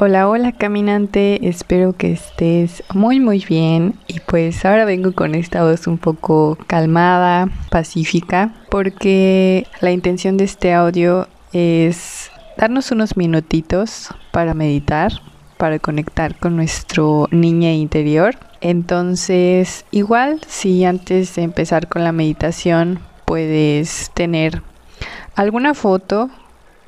Hola, hola caminante, espero que estés muy muy bien y pues ahora vengo con esta voz un poco calmada, pacífica, porque la intención de este audio es darnos unos minutitos para meditar, para conectar con nuestro niño interior. Entonces, igual si antes de empezar con la meditación puedes tener alguna foto,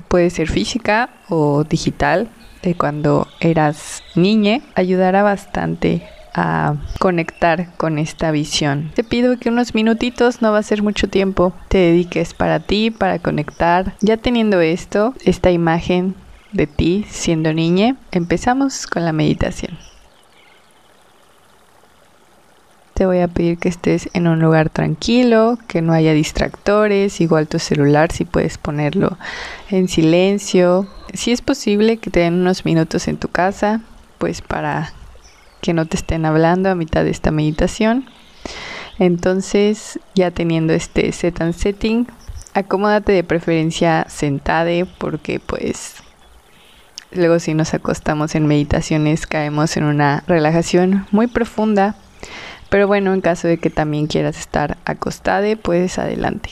puede ser física o digital, de cuando eras niña ayudará bastante a conectar con esta visión. Te pido que unos minutitos, no va a ser mucho tiempo, te dediques para ti, para conectar. Ya teniendo esto, esta imagen de ti siendo niña, empezamos con la meditación. Te voy a pedir que estés en un lugar tranquilo, que no haya distractores, igual tu celular si puedes ponerlo en silencio. Si es posible que te den unos minutos en tu casa, pues para que no te estén hablando a mitad de esta meditación. Entonces, ya teniendo este set and setting, acomódate de preferencia sentade porque pues luego si nos acostamos en meditaciones caemos en una relajación muy profunda pero bueno, en caso de que también quieras estar acostada, pues adelante.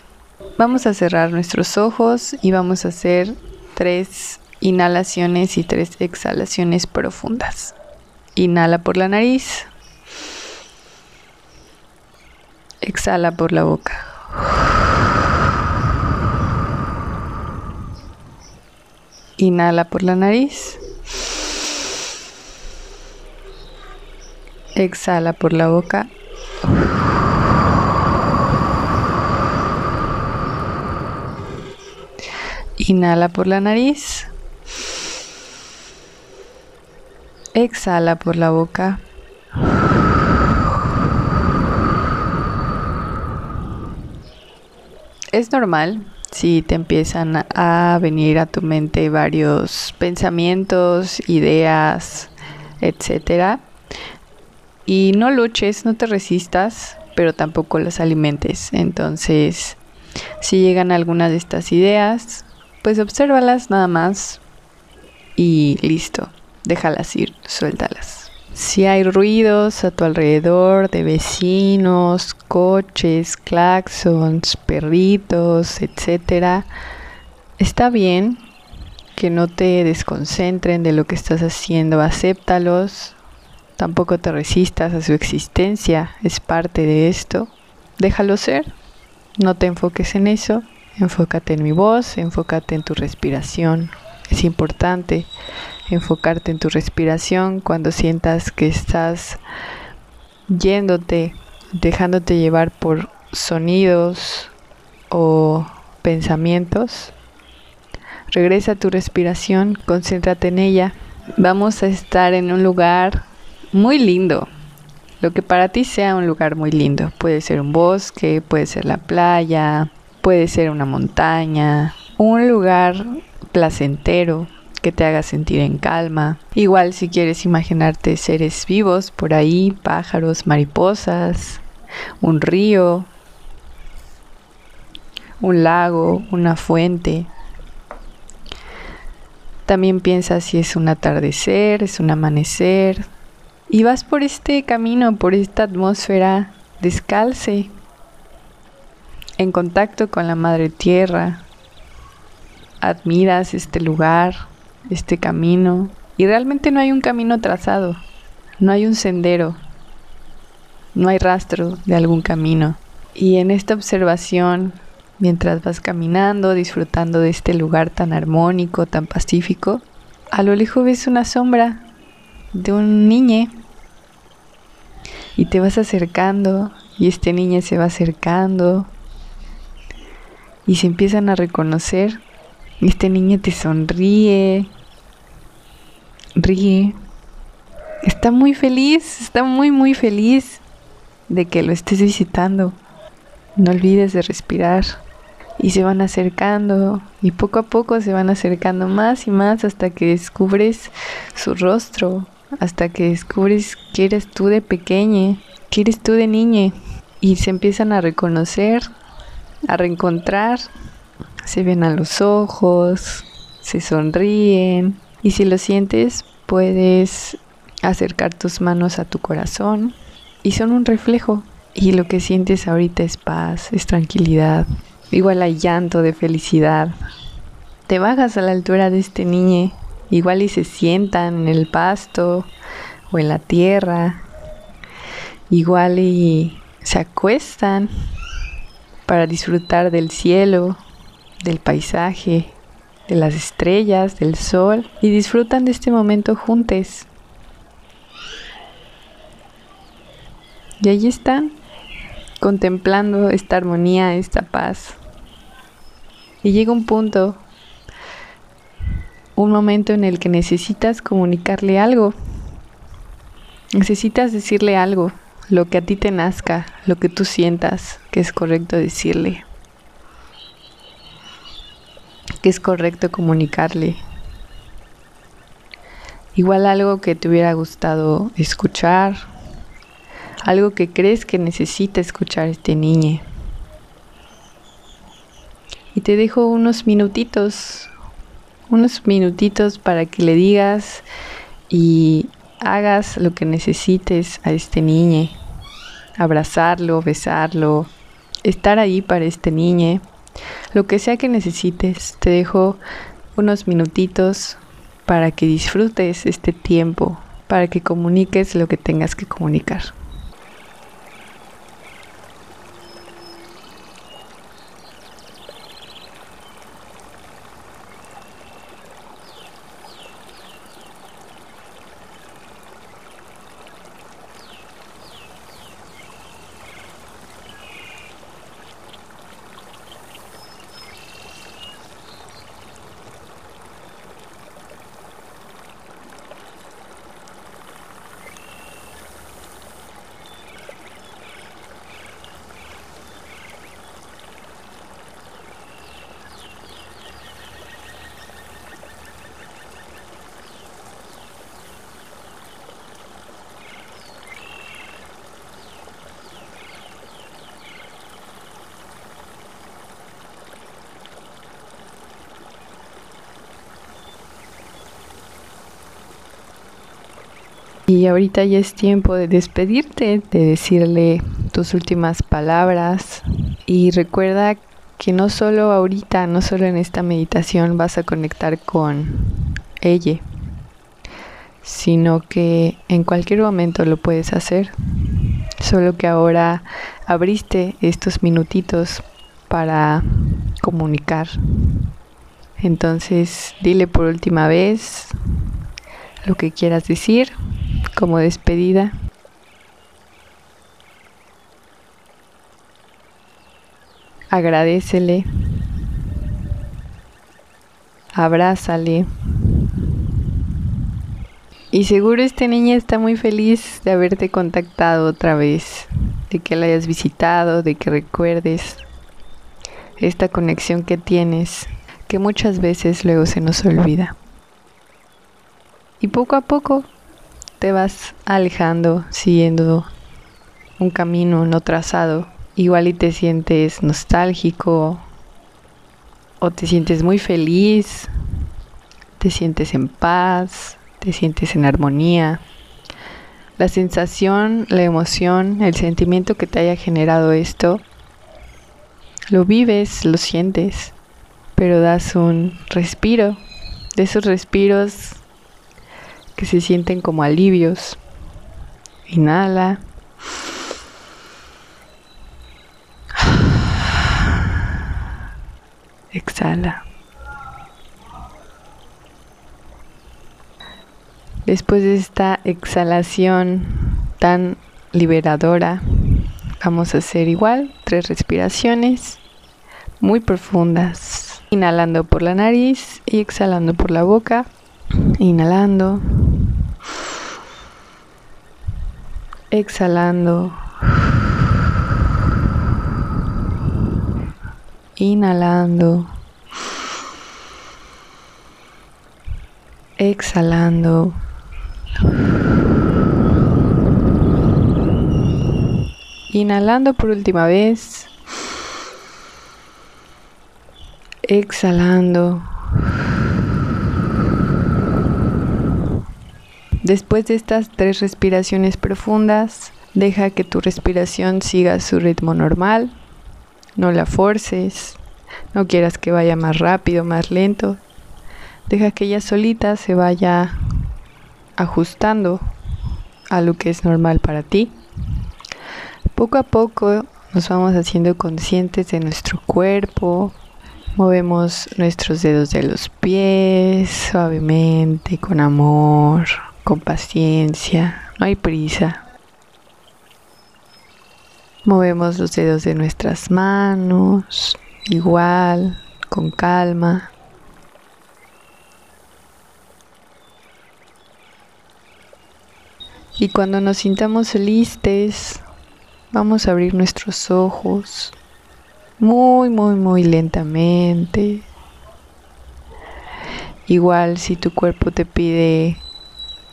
Vamos a cerrar nuestros ojos y vamos a hacer tres inhalaciones y tres exhalaciones profundas. Inhala por la nariz. Exhala por la boca. Inhala por la nariz. Exhala por la boca. Inhala por la nariz. Exhala por la boca. Es normal si te empiezan a venir a tu mente varios pensamientos, ideas, etcétera y no luches, no te resistas, pero tampoco las alimentes. Entonces, si llegan algunas de estas ideas, pues obsérvalas nada más y listo, déjalas ir, suéltalas. Si hay ruidos a tu alrededor de vecinos, coches, claxons, perritos, etcétera, está bien que no te desconcentren de lo que estás haciendo, acéptalos, Tampoco te resistas a su existencia, es parte de esto. Déjalo ser, no te enfoques en eso, enfócate en mi voz, enfócate en tu respiración. Es importante enfocarte en tu respiración cuando sientas que estás yéndote, dejándote llevar por sonidos o pensamientos. Regresa a tu respiración, concéntrate en ella. Vamos a estar en un lugar muy lindo. Lo que para ti sea un lugar muy lindo. Puede ser un bosque, puede ser la playa, puede ser una montaña, un lugar placentero que te haga sentir en calma. Igual si quieres imaginarte seres vivos por ahí, pájaros, mariposas, un río, un lago, una fuente. También piensa si es un atardecer, es un amanecer, y vas por este camino, por esta atmósfera descalce, en contacto con la madre tierra. Admiras este lugar, este camino, y realmente no hay un camino trazado, no hay un sendero, no hay rastro de algún camino. Y en esta observación, mientras vas caminando, disfrutando de este lugar tan armónico, tan pacífico, a lo lejos ves una sombra de un niño y te vas acercando y este niño se va acercando y se empiezan a reconocer y este niño te sonríe, ríe, está muy feliz, está muy muy feliz de que lo estés visitando. No olvides de respirar y se van acercando y poco a poco se van acercando más y más hasta que descubres su rostro, hasta que descubres que eres tú de pequeña, que eres tú de niña y se empiezan a reconocer, a reencontrar. Se ven a los ojos, se sonríen. Y si lo sientes puedes acercar tus manos a tu corazón. Y son un reflejo. Y lo que sientes ahorita es paz, es tranquilidad, igual hay llanto de felicidad. Te bajas a la altura de este niño, igual y se sientan en el pasto o en la tierra, igual y se acuestan para disfrutar del cielo, del paisaje, de las estrellas, del sol y disfrutan de este momento juntos. Y allí están, contemplando esta armonía, esta paz. Y llega un punto, un momento en el que necesitas comunicarle algo. Necesitas decirle algo, lo que a ti te nazca, lo que tú sientas que es correcto decirle, que es correcto comunicarle. Igual algo que te hubiera gustado escuchar, algo que crees que necesita escuchar este niño. Y te dejo unos minutitos, unos minutitos para que le digas y hagas lo que necesites a este niño. Abrazarlo, besarlo, estar ahí para este niño. Lo que sea que necesites, te dejo unos minutitos para que disfrutes este tiempo, para que comuniques lo que tengas que comunicar. Y ahorita ya es tiempo de despedirte, de decirle tus últimas palabras. Y recuerda que no solo ahorita, no solo en esta meditación vas a conectar con ella, sino que en cualquier momento lo puedes hacer. Solo que ahora abriste estos minutitos para comunicar. Entonces, dile por última vez lo que quieras decir como despedida. Agradecele, abrázale. Y seguro este niño está muy feliz de haberte contactado otra vez, de que la hayas visitado, de que recuerdes esta conexión que tienes, que muchas veces luego se nos olvida. Y poco a poco te vas alejando, siguiendo un camino no trazado. Igual y te sientes nostálgico o te sientes muy feliz, te sientes en paz, te sientes en armonía. La sensación, la emoción, el sentimiento que te haya generado esto, lo vives, lo sientes, pero das un respiro. De esos respiros que se sienten como alivios. Inhala. Exhala. Después de esta exhalación tan liberadora, vamos a hacer igual tres respiraciones muy profundas. Inhalando por la nariz y exhalando por la boca. Inhalando. Exhalando. Inhalando. Exhalando. Inhalando por última vez. Exhalando. Después de estas tres respiraciones profundas, deja que tu respiración siga su ritmo normal. No la forces. No quieras que vaya más rápido, más lento. Deja que ella solita se vaya ajustando a lo que es normal para ti. Poco a poco nos vamos haciendo conscientes de nuestro cuerpo. Movemos nuestros dedos de los pies suavemente, con amor, con paciencia. No hay prisa. Movemos los dedos de nuestras manos, igual, con calma. Y cuando nos sintamos listes, vamos a abrir nuestros ojos muy, muy, muy lentamente. Igual si tu cuerpo te pide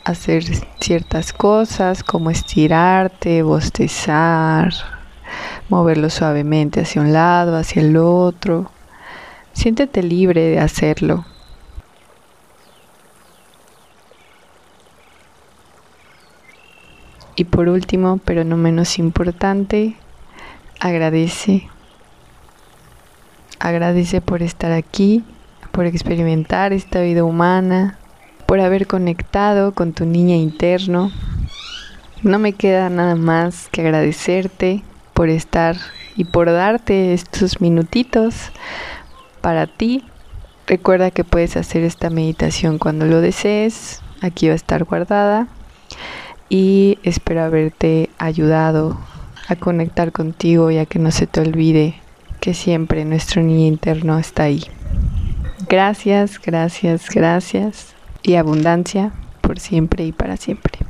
hacer ciertas cosas como estirarte, bostezar, moverlo suavemente hacia un lado, hacia el otro, siéntete libre de hacerlo. Y por último, pero no menos importante, agradece. Agradece por estar aquí, por experimentar esta vida humana, por haber conectado con tu niña interno. No me queda nada más que agradecerte por estar y por darte estos minutitos para ti. Recuerda que puedes hacer esta meditación cuando lo desees. Aquí va a estar guardada y espero haberte ayudado a conectar contigo y a que no se te olvide que siempre nuestro niño interno está ahí. Gracias, gracias, gracias y abundancia por siempre y para siempre.